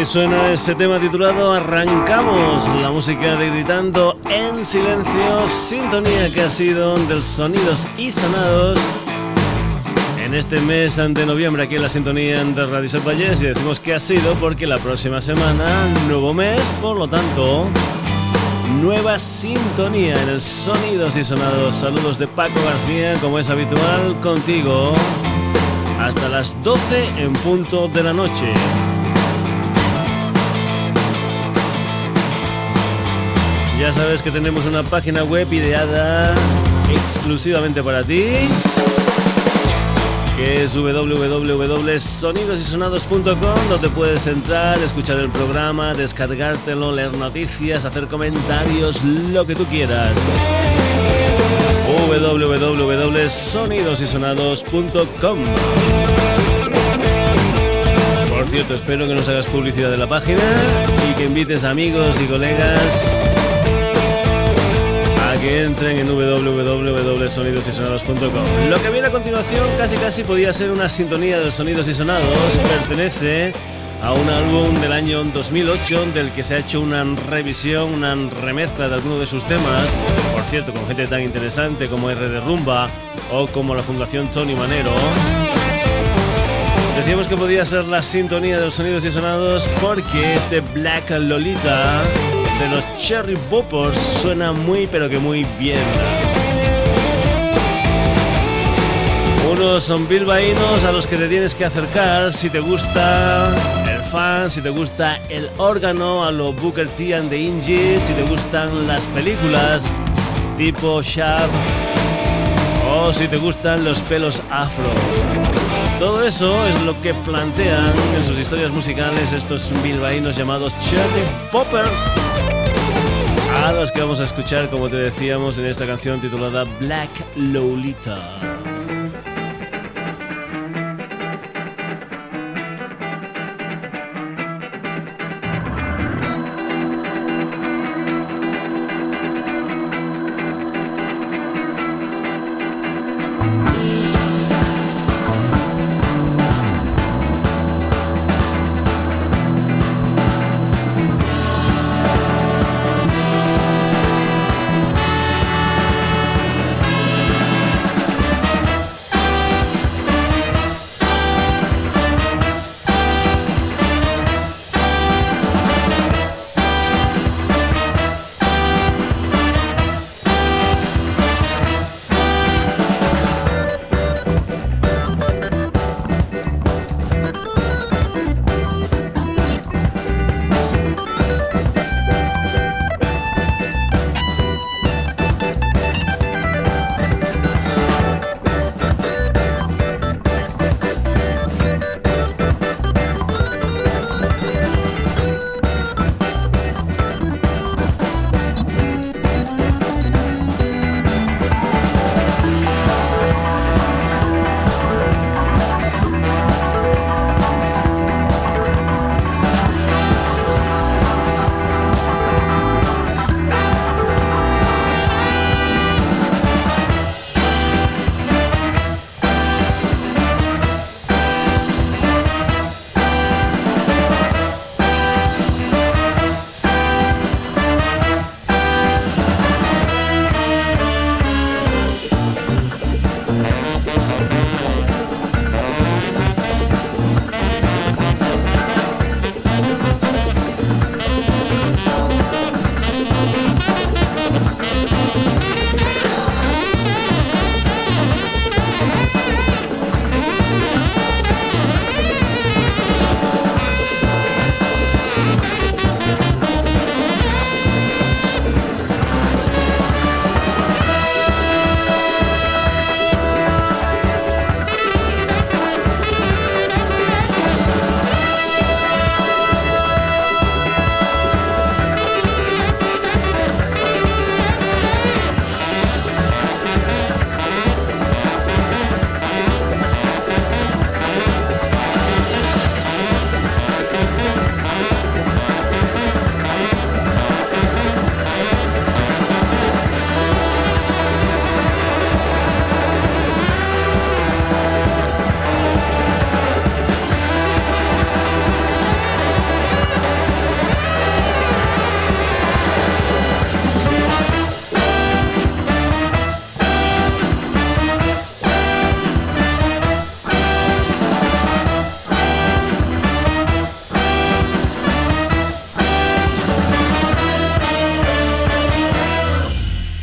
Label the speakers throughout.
Speaker 1: Ahí suena este tema titulado Arrancamos, la música de Gritando en Silencio, sintonía que ha sido del Sonidos y Sonados en este mes de noviembre aquí en la sintonía de Radio Set y decimos que ha sido porque la próxima semana, nuevo mes, por lo tanto, nueva sintonía en el Sonidos y Sonados. Saludos de Paco García, como es habitual, contigo hasta las 12 en punto de la noche. Ya sabes que tenemos una página web ideada exclusivamente para ti que es www.sonidosysonados.com donde puedes entrar, escuchar el programa, descargártelo, leer noticias, hacer comentarios, lo que tú quieras. www.sonidosysonados.com Por cierto, espero que nos hagas publicidad de la página y que invites amigos y colegas que entren en www.sonidosysonados.com. Lo que viene a continuación casi casi podía ser una sintonía de Sonidos y Sonados. Pertenece a un álbum del año 2008 del que se ha hecho una revisión, una remezcla de algunos de sus temas. Por cierto, con gente tan interesante como R de Rumba o como la Fundación Tony Manero. Decíamos que podía ser la sintonía de los sonidos y sonados porque este Black Lolita de los Cherry Boppers suena muy pero que muy bien. Unos son bilbaínos a los que te tienes que acercar si te gusta el fan, si te gusta el órgano, a los Booker T and the Inges, si te gustan las películas tipo Shaft o si te gustan los pelos afro. Todo eso es lo que plantean en sus historias musicales estos bilbaínos llamados Cherry Poppers, a los que vamos a escuchar, como te decíamos, en esta canción titulada Black Lolita.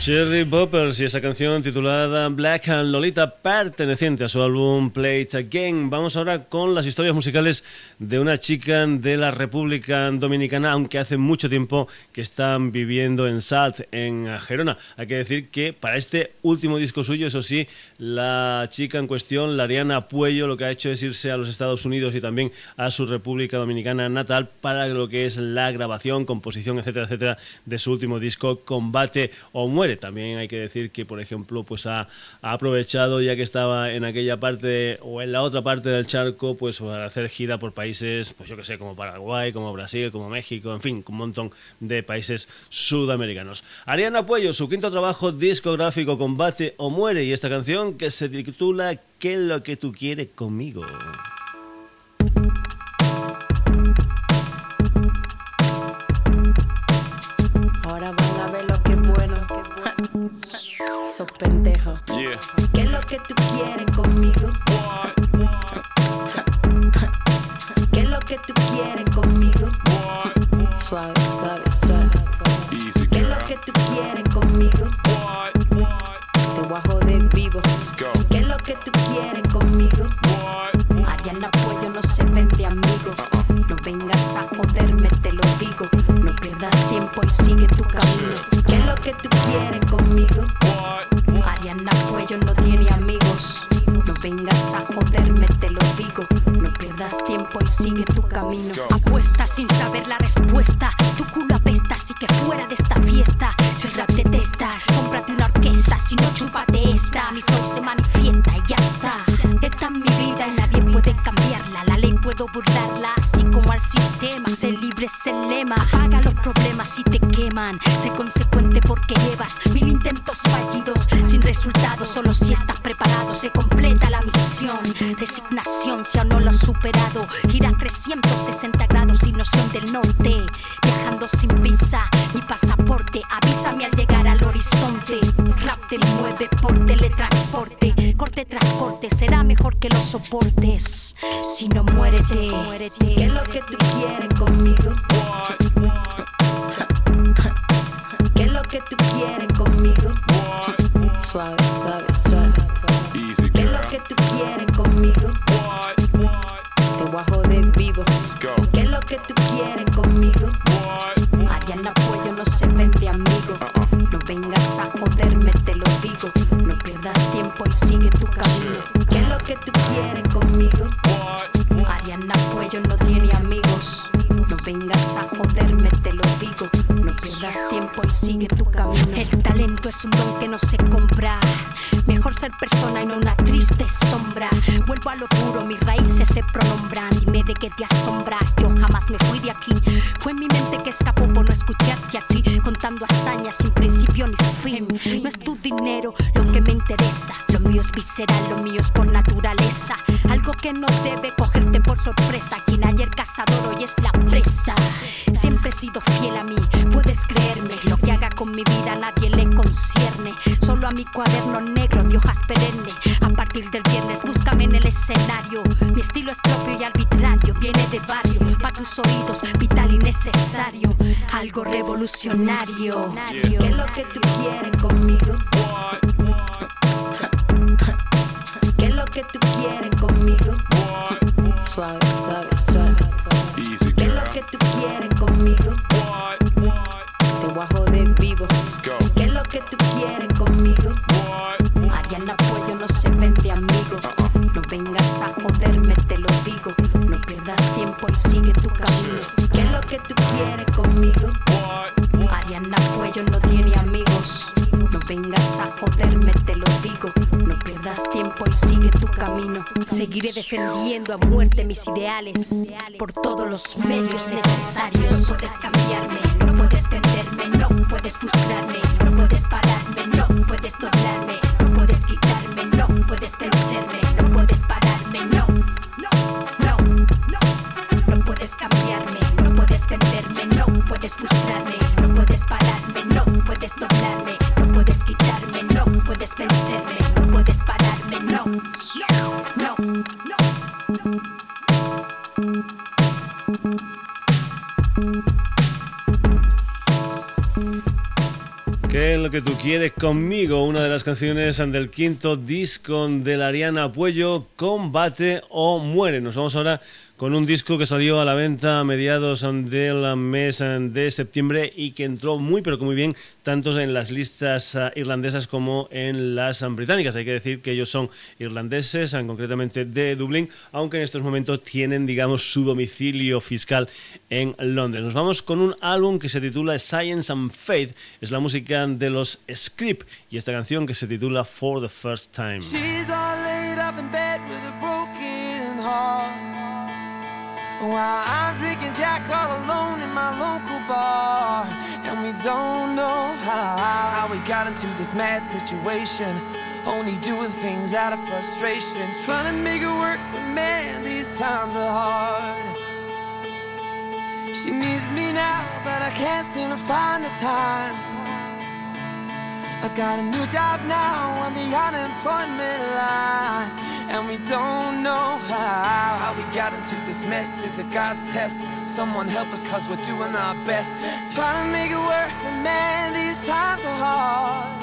Speaker 1: Cherry Boppers y esa canción titulada Black and Lolita perteneciente a su álbum Play It Again. Vamos ahora con las historias musicales de una chica de la República Dominicana, aunque hace mucho tiempo que están viviendo en Salt, en Gerona. Hay que decir que para este último disco suyo, eso sí, la chica en cuestión, Lariana Puello, lo que ha hecho es irse a los Estados Unidos y también a su República Dominicana natal para lo que es la grabación, composición, etcétera, etcétera, de su último disco Combate o Muere también hay que decir que, por ejemplo, pues ha, aprovechado ya que estaba en aquella parte o en la otra parte del charco, pues para hacer gira por países, pues yo que sé, como Paraguay, como Brasil, como México, en fin, un montón de países sudamericanos. Ariana Puello, su quinto trabajo discográfico, Combate o Muere, y esta canción que se titula ¿Qué es lo que tú quieres conmigo?
Speaker 2: Sos pendejo. ¿Qué es lo que tú quieres conmigo? ¿Qué que tú quieres conmigo? Suave, suave, suave. ¿Qué es lo que tú quieres conmigo? Te bajo de vivo. ¿Qué es lo que tú quieres burlarla, así como al sistema. Sé libre es el lema. Apaga los problemas y te queman. Sé consecuente porque llevas mil intentos fallidos sin resultados. Solo si estás preparado se completa la misión. Designación si aún no lo has superado. Gira 360 grados sin noción del norte. Viajando sin visa ni pasaporte. Avísame al llegar al horizonte. Rap te mueve por teletransporte. Corte transporte será mejor que lo soportes. Si no muérete, ¿qué es lo que tú quieres conmigo? Quieres conmigo? Ariana Cuello no tiene amigos. No vengas a joderme, te lo digo. No pierdas tiempo y sigue tu camino. Seguiré defendiendo a muerte mis ideales por todos los medios necesarios. No puedes cambiarme, no puedes venderme, no puedes frustrarme, no puedes pararme,
Speaker 3: quieres conmigo? Una de las canciones del quinto disco de la Ariana Puello, Combate o Muere. Nos vamos ahora con un disco que salió a la venta a mediados del mes de septiembre y que entró muy pero que muy bien tanto en las listas ah, irlandesas como en las británicas. Hay que decir que ellos son irlandeses, ah, concretamente de Dublín, aunque en estos momentos tienen, digamos, su domicilio fiscal en Londres. Nos vamos con un álbum que se titula Science and Faith, es la música de los Script y esta canción que se titula For the First Time. While I'm drinking Jack all alone in my local bar. And we don't know how, how we got into this mad situation. Only doing things out of frustration. Trying to make it work, but man, these times are hard. She needs me now, but I can't seem to find the time I got a new job now on the unemployment line and we don't know how, how we got into this mess. Is a God's test? Someone help us, cause we're doing our best. Trying to make it work, but man, these times are hard.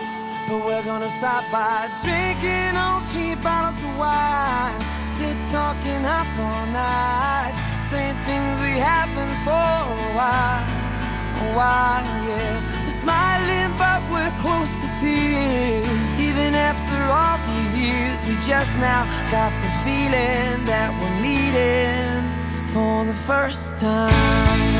Speaker 3: But we're gonna stop by drinking on cheap bottles of wine. Sit talking up all night, saying things we haven't for a while. While, yeah smiling, but we're close to tears. Even after all these years, we just now got the feeling that we're meeting for the first time.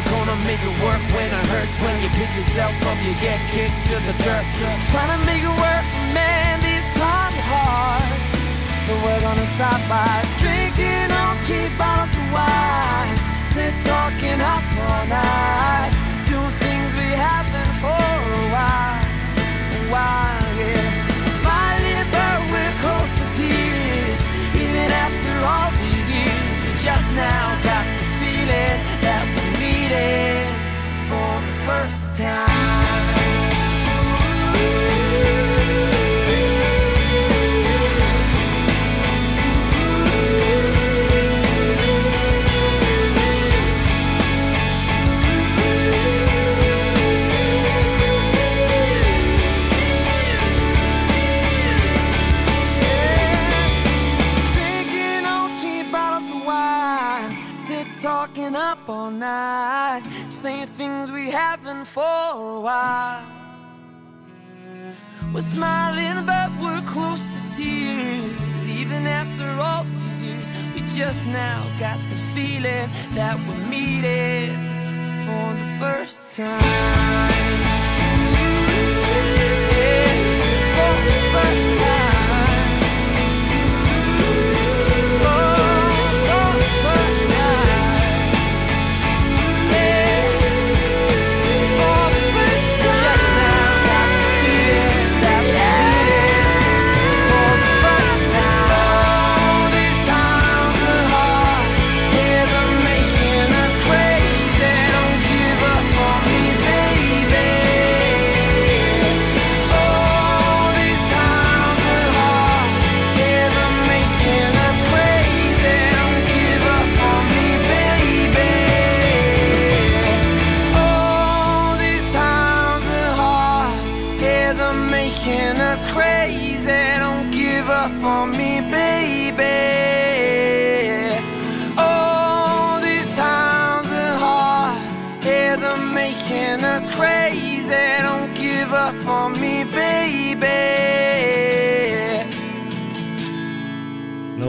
Speaker 3: We're gonna make it work when it hurts. When you pick yourself up, you get kicked to the dirt. Trying to make it work, man, these times are hard. But we're gonna stop by drinking on cheap bottles of wine. Sit talking up all night. Doing things we haven't for a while. A while, yeah. Smiling, but we're close to tears. Even after all these years We just now got the feeling for the first time. Up all night, saying things we haven't for a while. We're smiling, but we're close to tears. Even after all these years, we just now got the feeling that we're meeting for the first time. Yeah, for the first time.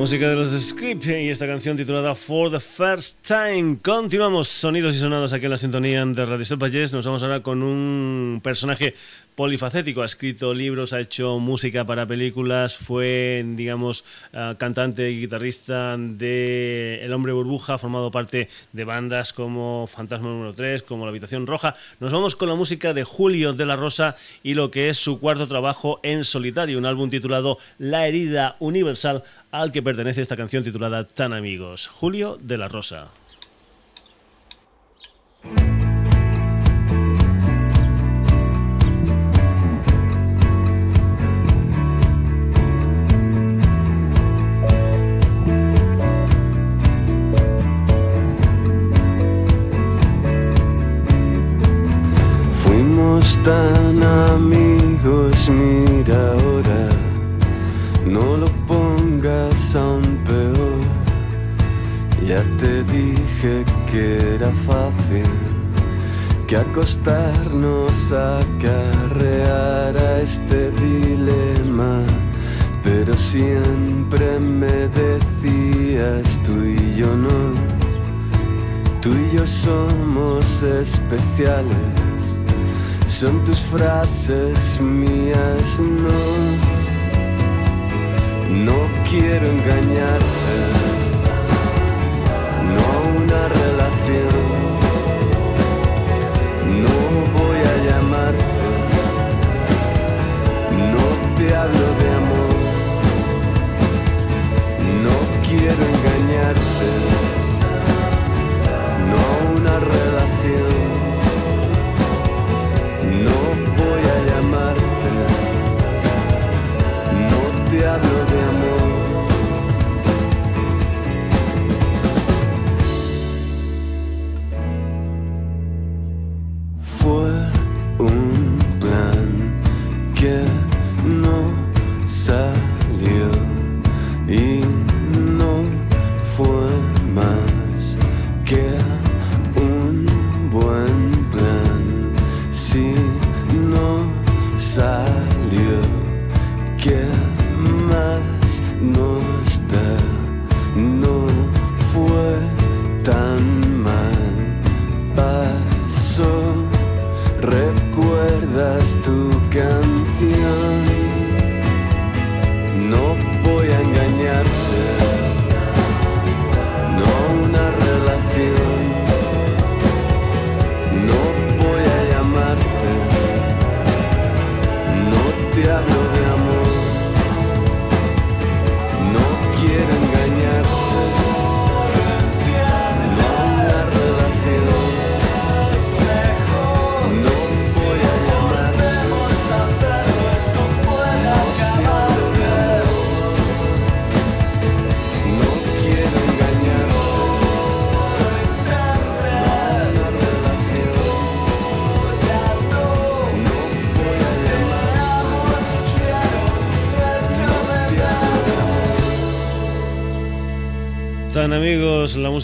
Speaker 4: Música de los Script y esta canción titulada For the First Time. Continuamos sonidos y sonados aquí en la sintonía de Radio Valles. Nos vamos ahora con un personaje polifacético, ha escrito libros, ha hecho música para películas, fue, digamos, uh, cantante y guitarrista de El Hombre Burbuja, ha formado parte de bandas como Fantasma número 3, como La Habitación Roja. Nos vamos con la música de Julio de la Rosa y lo que es su cuarto trabajo en solitario, un álbum titulado La herida universal, al que pertenece esta canción titulada Tan amigos. Julio de la Rosa. tan amigos, aún peor. Ya te dije que era fácil que acostarnos a carrear a este dilema, pero siempre me decías tú y yo no, tú y yo somos especiales son tus frases mías, no. No quiero engañarte, no una relación. No voy a llamarte, no te hablo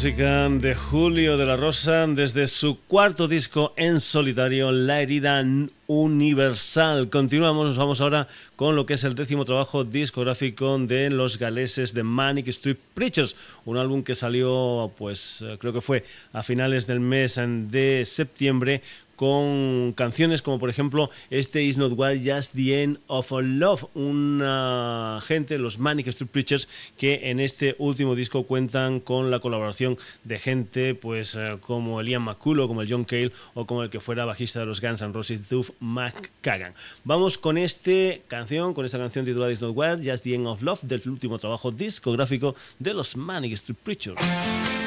Speaker 4: de Julio de la Rosa desde su cuarto disco en solitario, La herida universal. Continuamos, nos vamos ahora con lo que es el décimo trabajo discográfico de los galeses de Manic Street Preachers, un álbum que salió, pues creo que fue a finales del mes de septiembre con canciones como por ejemplo este Is Not What Just the End of Love, una gente, los Manic Street Preachers, que en este último disco cuentan con la colaboración de gente pues eh, como el Ian McCullough, como el John Cale o como el que fuera bajista de los Guns N' Roses, Duff McKagan. Vamos con esta canción, con esta canción titulada Is Not What Just the End of Love del último trabajo discográfico de los Manic Street Preachers.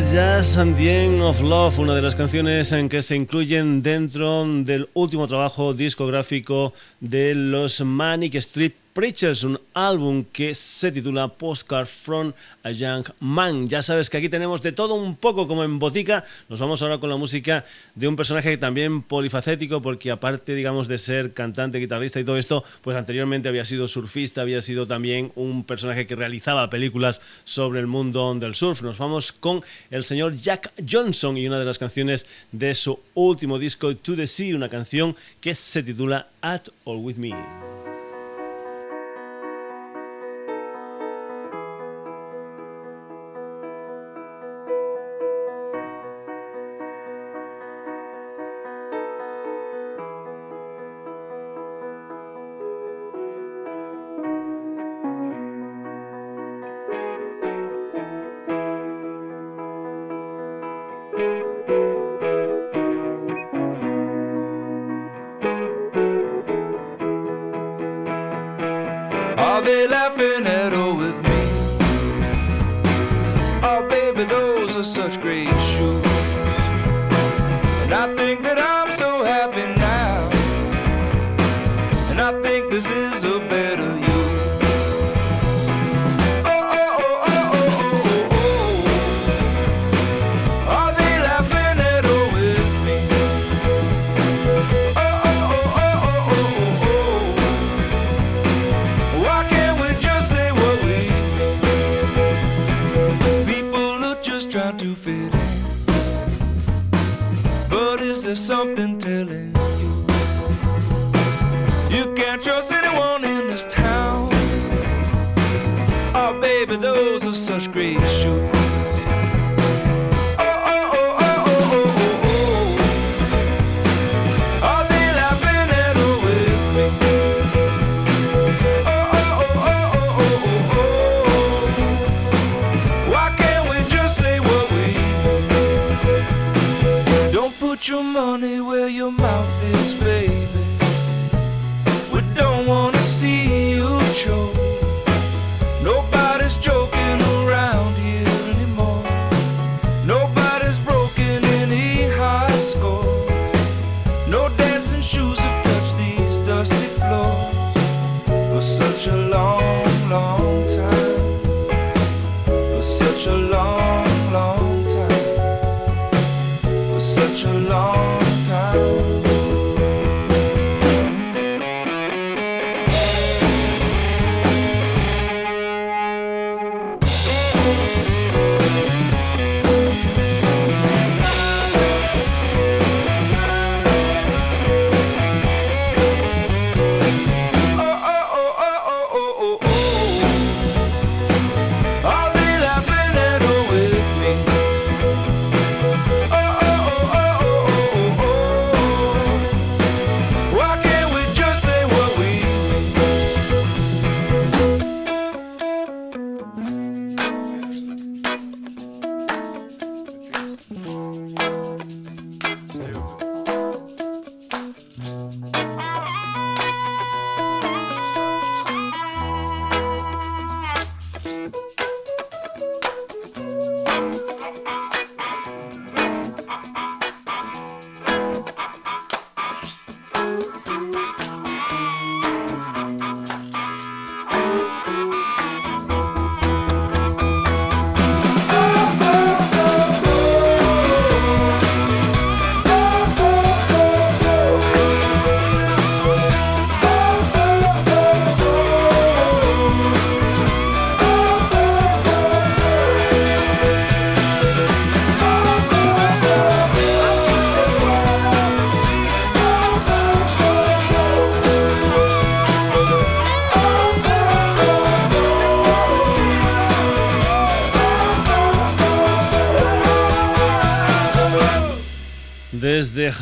Speaker 5: Just and the End of Love, una de las canciones en que se incluyen dentro del último trabajo discográfico de los Manic Street Preachers, un álbum que se titula Postcard from a Young Man. Ya sabes que aquí tenemos de todo un poco como en botica. Nos vamos ahora con la música de un personaje también polifacético, porque aparte, digamos, de ser cantante, guitarrista y todo esto, pues anteriormente había sido surfista, había sido también un personaje que realizaba películas sobre el mundo del surf. Nos vamos con el señor Jack Johnson y una de las canciones de su último disco, To the Sea, una canción que se titula At All With Me.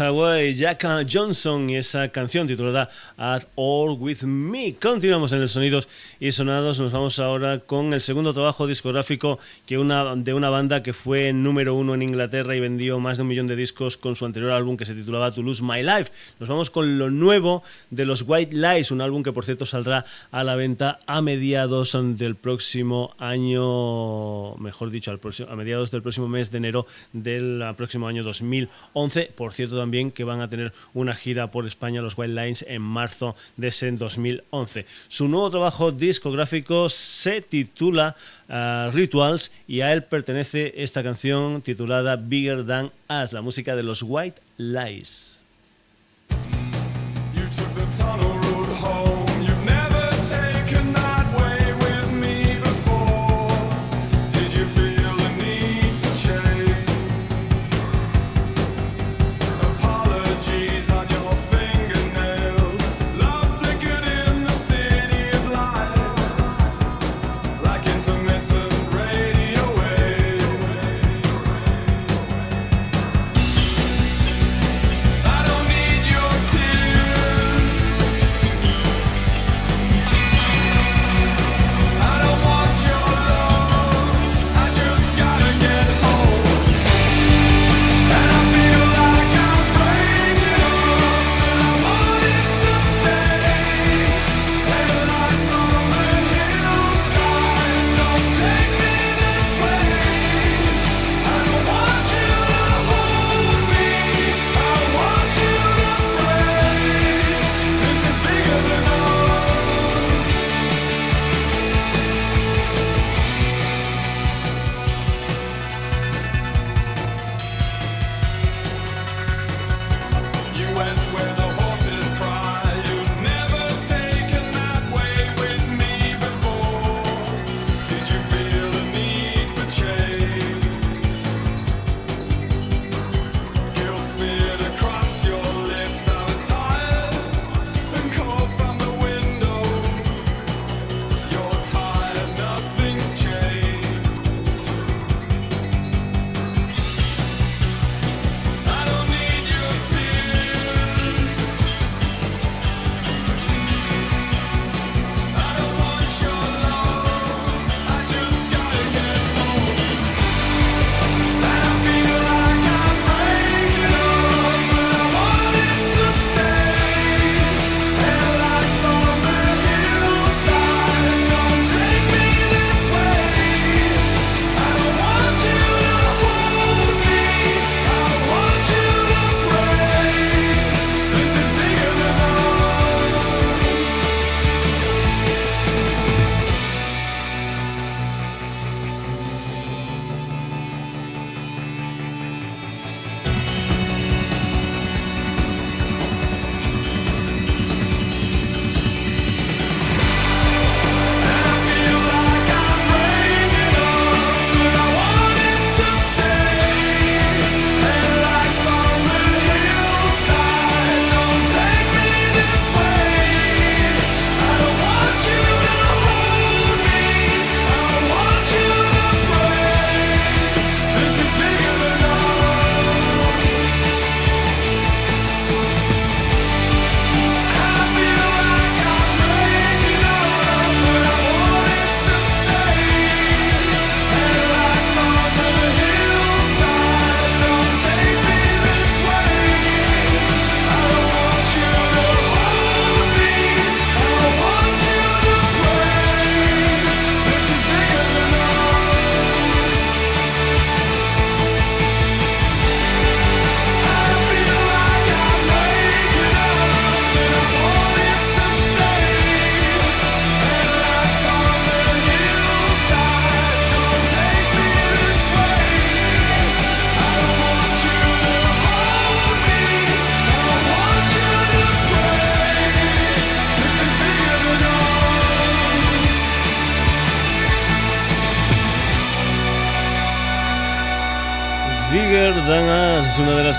Speaker 6: Hawaii, Jack Johnson y esa canción titulada At All With Me. Continuamos en el Sonidos y Sonados, nos vamos ahora con el segundo trabajo discográfico que una, de una banda que fue número uno en Inglaterra y vendió más de un millón de discos con su anterior álbum que se titulaba To Lose My Life. Nos vamos con lo nuevo de los White Lies, un álbum que por cierto saldrá a la venta a mediados del próximo año, mejor dicho, a mediados del próximo mes de enero del próximo año 2011 por cierto, también que van a tener una gira por España, los Wild Lines, en marzo de ese 2011. Su nuevo trabajo discográfico se titula uh, Rituals y a él pertenece esta canción titulada Bigger Than Us, la música de los White Lies.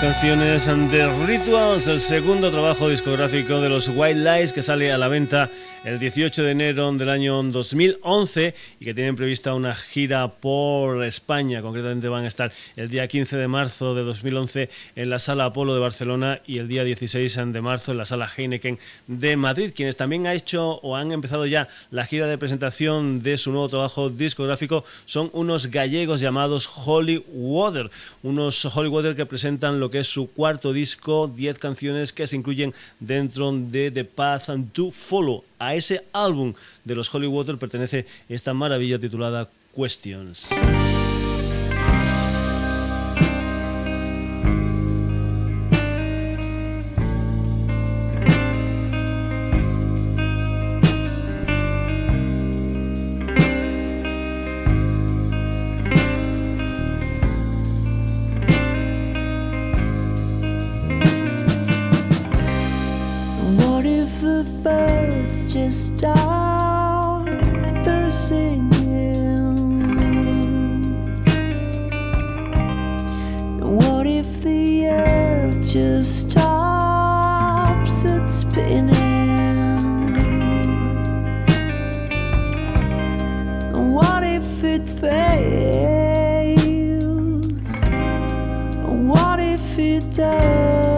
Speaker 6: Canciones de Rituals, el segundo trabajo discográfico de los White Lies que sale a la venta
Speaker 1: el 18 de enero del año 2011 y que tienen prevista una gira por España. Concretamente van a estar el día 15 de marzo de 2011 en la Sala Apolo de Barcelona y el día 16 de marzo en la Sala Heineken de Madrid, quienes también han hecho o han empezado ya la gira de presentación de su nuevo trabajo discográfico son unos gallegos llamados Holy Water, unos Holy Water que presentan lo que es su cuarto disco, 10 canciones que se incluyen dentro de The Path and to Follow. A ese álbum de los Holy Water pertenece esta maravilla titulada Questions. if it does.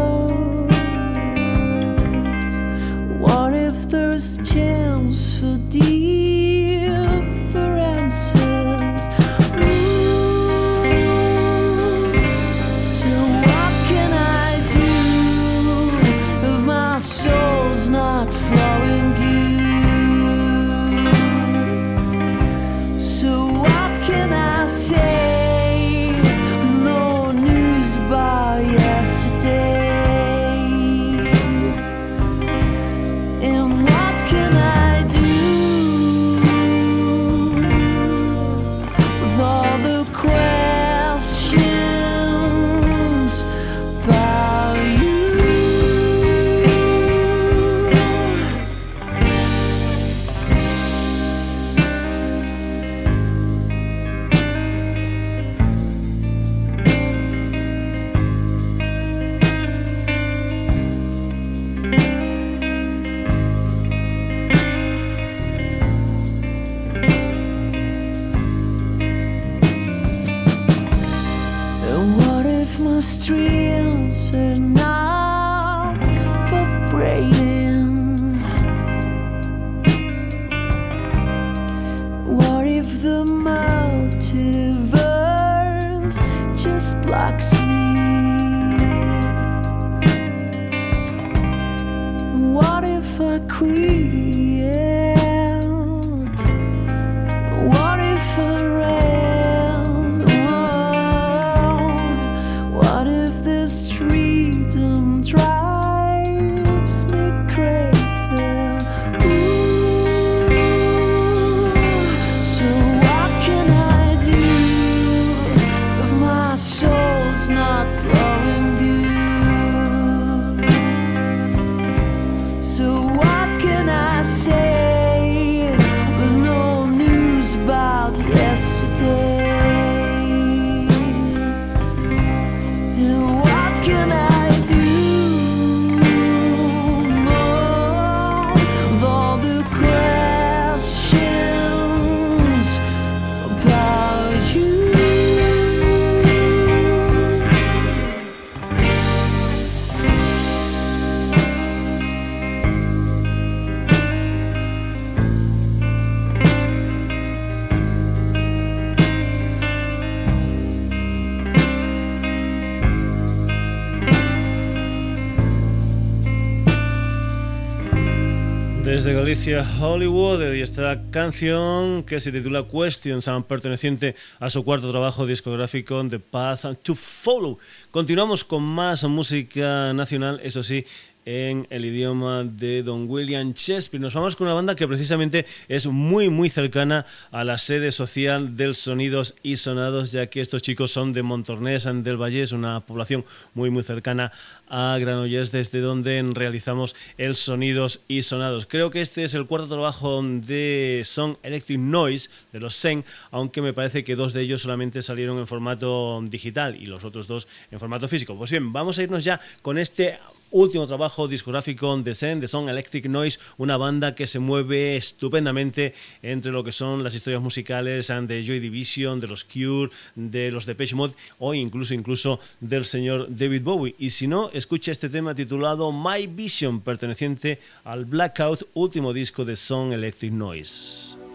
Speaker 1: De Hollywood, y esta canción que se titula Questions, perteneciente a su cuarto trabajo discográfico The Path to Follow. Continuamos con más música nacional, eso sí, en el idioma de Don William Shakespeare. Nos vamos con una banda que precisamente es muy muy cercana a la sede social del Sonidos y Sonados, ya que estos chicos son de Montornés del Valle, es una población muy muy cercana a Granollers desde donde realizamos el Sonidos y Sonados. Creo que este es el cuarto trabajo de Song Electric Noise de los Sen, aunque me parece que dos de ellos solamente salieron en formato digital y los otros dos en formato físico. Pues bien, vamos a irnos ya con este último trabajo discográfico de Zen, de Song Electric Noise, una banda que se mueve estupendamente entre lo que son las historias musicales de Joy Division, de los Cure, de los Depeche Mode o incluso incluso del señor David Bowie. Y si no escucha este tema titulado My Vision, perteneciente al Blackout, último disco de Son Electric Noise.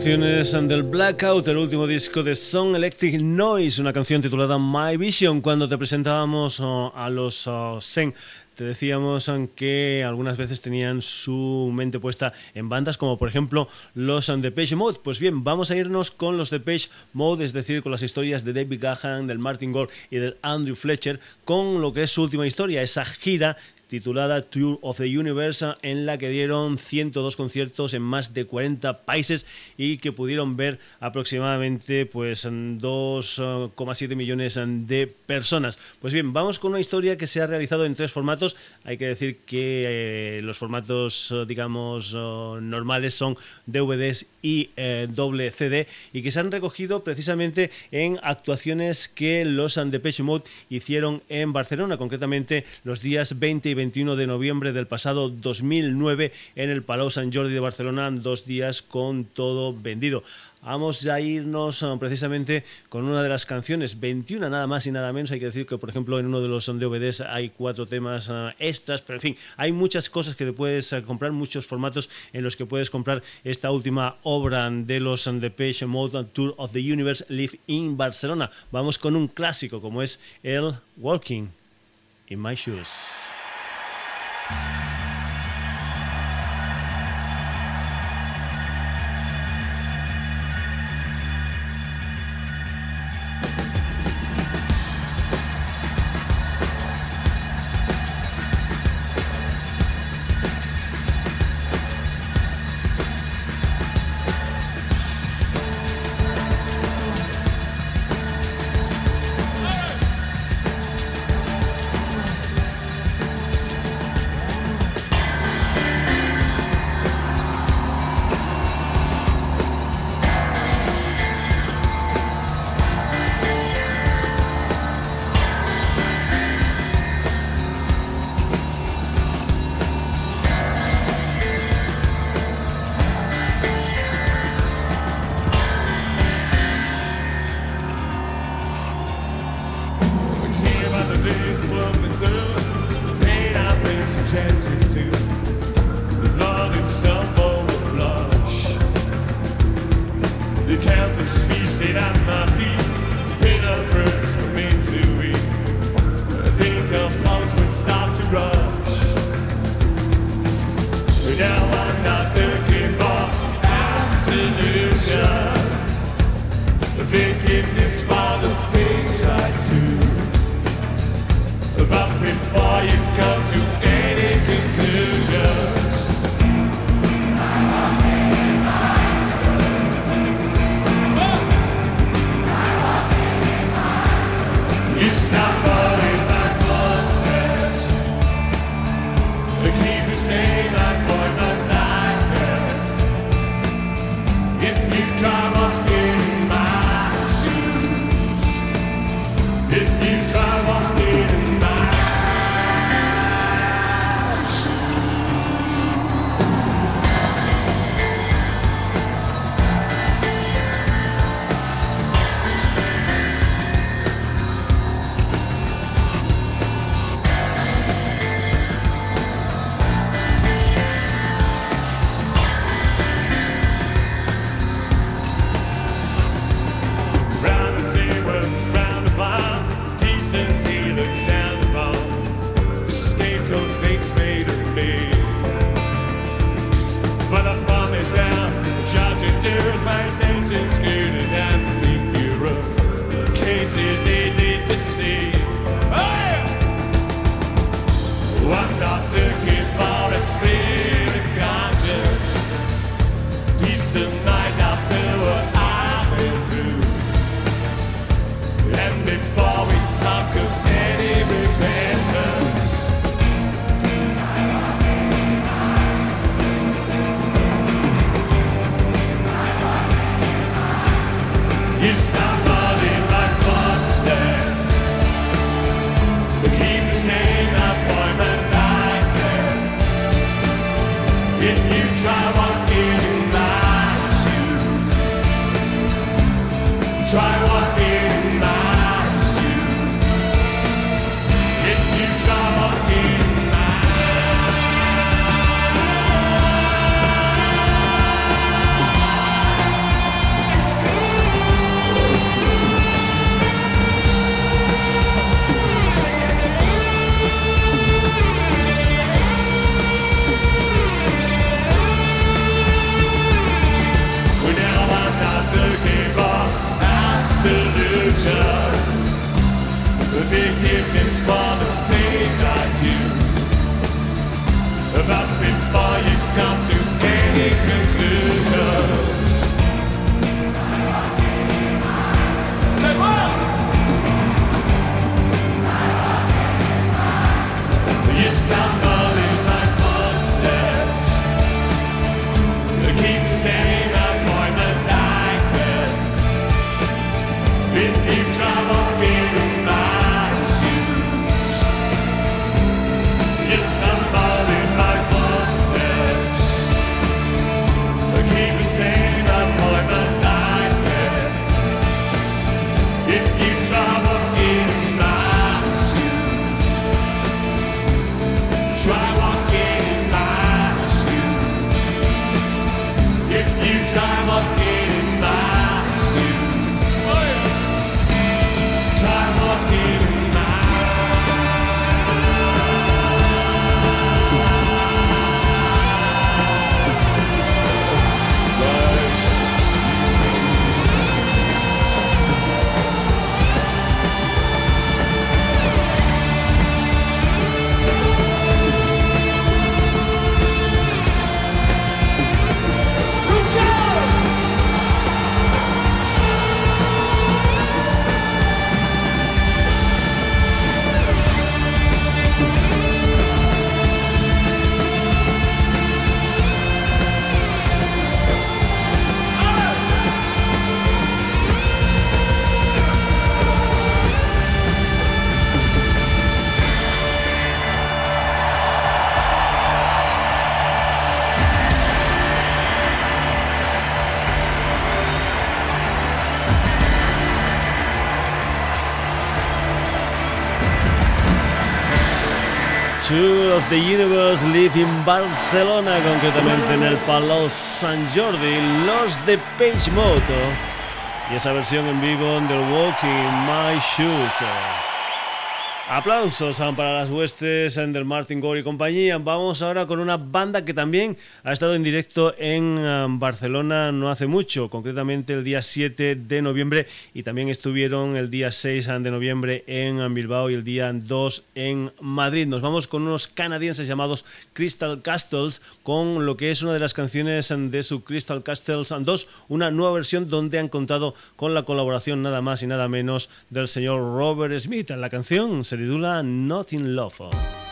Speaker 1: Canciones del Blackout, el último disco de Song Electric Noise, una canción titulada My Vision. Cuando te presentábamos oh, a los oh, Sen te decíamos que algunas veces tenían su mente puesta en bandas como por ejemplo los Page Mode. Pues bien, vamos a irnos con los Page Mode, es decir, con las historias de David Gahan, del Martin Gore y del Andrew Fletcher, con lo que es su última historia, esa gira titulada Tour of the Universe, en la que dieron 102 conciertos en más de 40 países y que pudieron ver aproximadamente pues 2,7 millones de personas. Pues bien, vamos con una historia que se ha realizado en tres formatos. Hay que decir que eh, los formatos, digamos, normales son DVDs y eh, doble CD y que se han recogido precisamente en actuaciones que los Depeche Mode hicieron en Barcelona, concretamente los días 20 y 21 de noviembre del pasado 2009 en el Palau Sant Jordi de Barcelona, dos días con todo vendido. Vamos a irnos ah, precisamente con una de las canciones, 21 nada más y nada menos. Hay que decir que, por ejemplo, en uno de los DVDs hay cuatro temas ah, extras, pero en fin, hay muchas cosas que te puedes ah, comprar, muchos formatos en los que puedes comprar esta última obra de los Depeche Mode Tour of the Universe Live in Barcelona. Vamos con un clásico como es el Walking in My Shoes.
Speaker 7: Tour come to any conclusion. The Universe Live in Barcelona, concretamente en el Palau San Jordi, los de Page Moto y esa versión en vivo del Walking My Shoes. Aplausos para las huestes del Martin Gore y compañía. Vamos ahora con una banda que también ha estado en directo en um, Barcelona no hace mucho, concretamente el día 7 de noviembre y también estuvieron el día 6 de noviembre en um, Bilbao y el día 2 en Madrid. Nos vamos con unos canadienses llamados Crystal Castles con lo que es una de las canciones de su Crystal Castles 2, una nueva versión donde han contado con la colaboración nada más y nada menos del señor Robert Smith. La canción se titula Not in Love.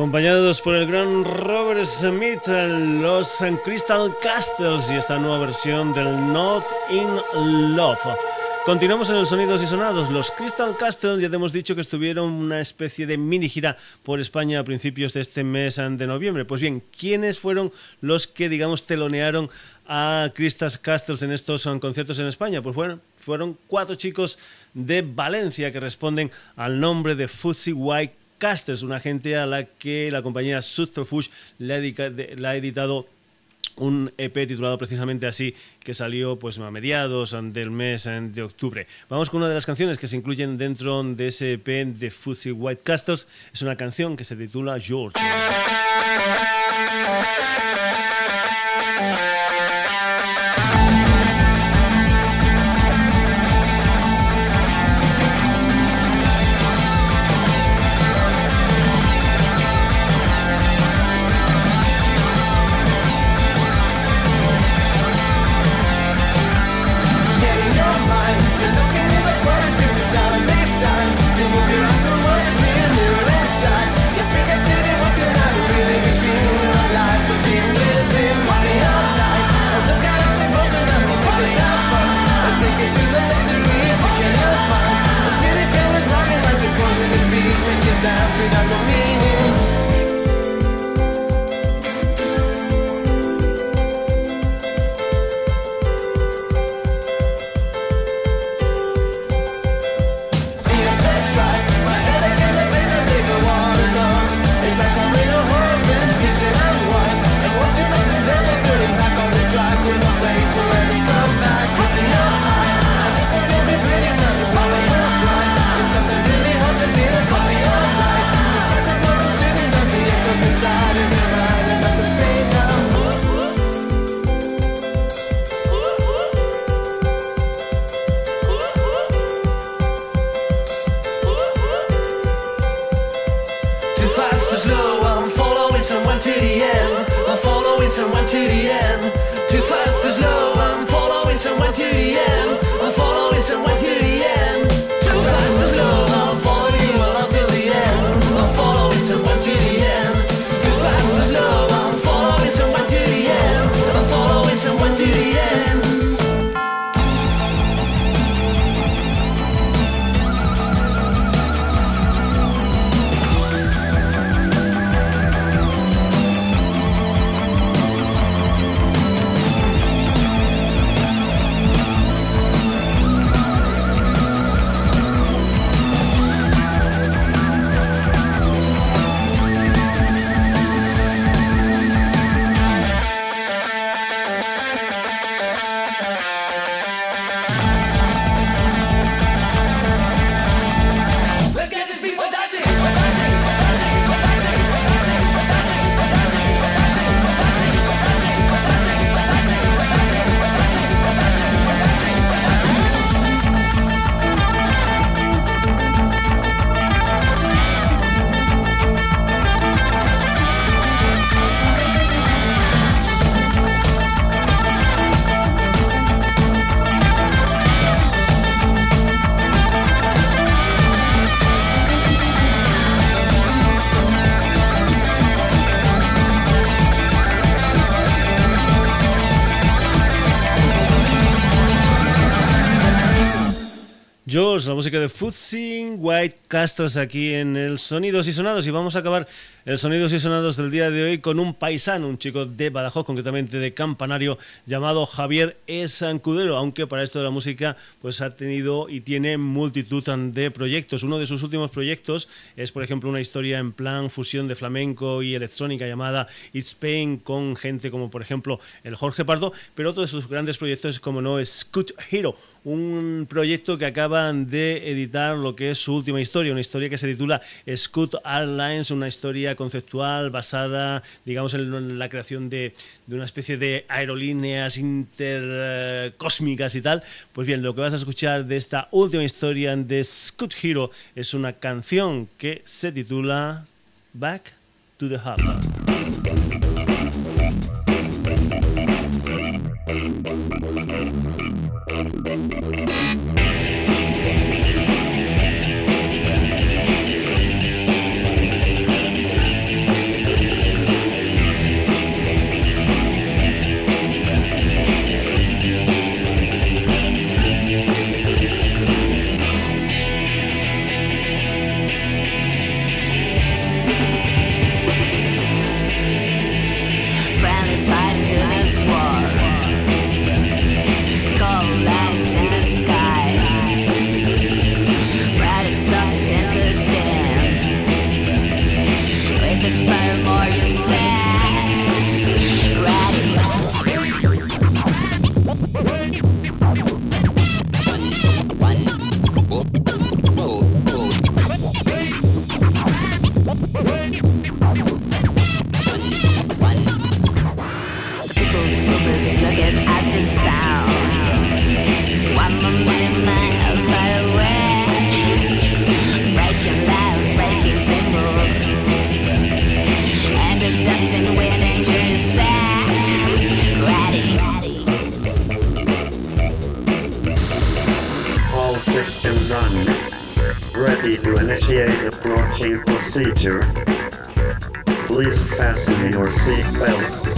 Speaker 7: Acompañados por el gran Robert Smith, los Crystal Castles y esta nueva versión del Not in Love. Continuamos en el Sonidos y Sonados. Los Crystal Castles, ya te hemos dicho que estuvieron una especie de mini gira por España a principios de este mes de noviembre. Pues bien, ¿quiénes fueron los que, digamos, telonearon a Crystal Castles en estos conciertos en España? Pues bueno, fueron cuatro chicos de Valencia que responden al nombre de Fuzzy White Casters, una gente a la que la compañía Subterfuge le ha, editado
Speaker 1: un EP titulado precisamente así que salió pues a mediados del mes de octubre. Vamos con una de las canciones que se incluyen dentro de ese EP de Fuzzy White Castles. Es una canción que se titula George. Yo la música de Footsing White Castles aquí en el Sonidos y Sonados. Y vamos a acabar el Sonidos y Sonados del día de hoy con un paisano, un chico de Badajoz, concretamente de Campanario, llamado Javier Esancudero, aunque para esto de la música pues ha tenido y tiene multitud de proyectos. Uno de sus últimos proyectos es, por ejemplo, una historia en plan fusión de flamenco y electrónica llamada It's Pain con gente como, por ejemplo, el Jorge Pardo, pero otro de sus grandes proyectos, como no, es Scoot Hero, un proyecto que acaban de editar lo que es su última historia, una historia que se titula Scoot Airlines, una historia conceptual basada, digamos, en la creación de, una especie de aerolíneas intercósmicas y tal. Pues bien, lo que vas a escuchar de esta última historia de Scoot Hero es una canción que se titula Back to the Hub. procedure. Please fasten your seatbelt.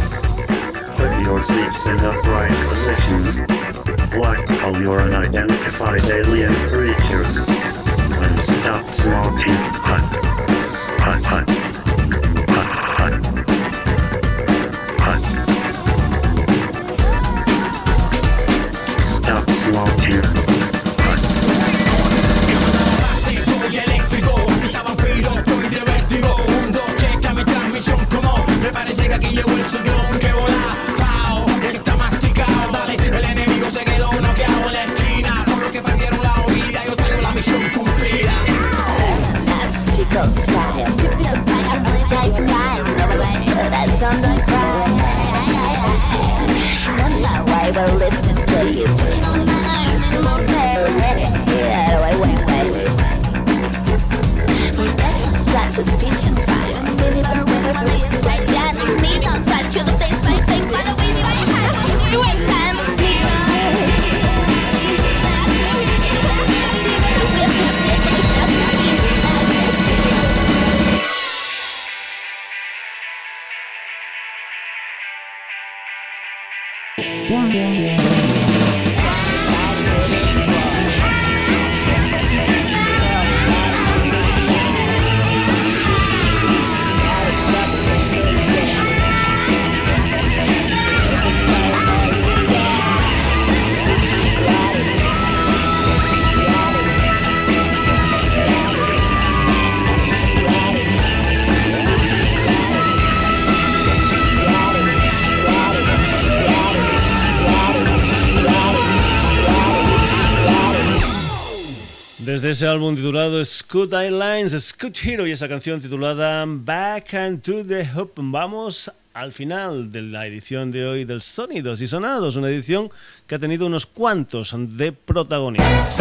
Speaker 1: Ese álbum titulado Scoot Lines, Scoot Hero y esa canción titulada Back and to the Hoop. Vamos al final de la edición de hoy del Sonidos y Sonados, una edición que ha tenido unos cuantos de protagonistas.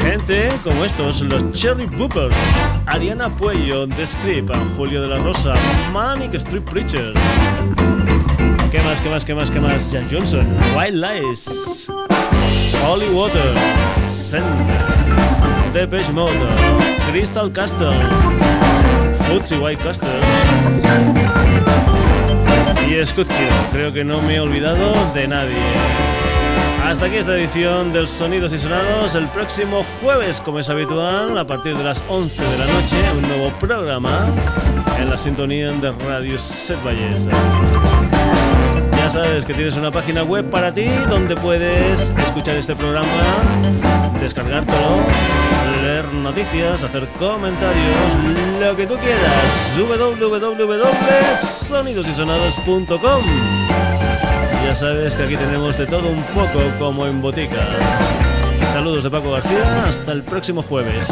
Speaker 1: Gente como estos, los Cherry Boopers, Ariana Puello, The Script, Julio de la Rosa, Manic Street Preachers. ¿Qué más, qué más, qué más, qué más? Jack Johnson, White Lies, Holy Water, Send, Depeche Mode, Crystal Castles, Footsy White Castles y Scott Creo que no me he olvidado de nadie. Hasta aquí esta edición del Sonidos y Sonados. El próximo jueves, como es habitual, a partir de las 11 de la noche, un nuevo programa en la sintonía de Radio Set Valles sabes que tienes una página web para ti donde puedes escuchar este programa, descargártelo, leer noticias, hacer comentarios, lo que tú quieras. www.sonidosysonados.com Ya sabes que aquí tenemos de todo un poco como en botica. Saludos de Paco García, hasta el próximo jueves.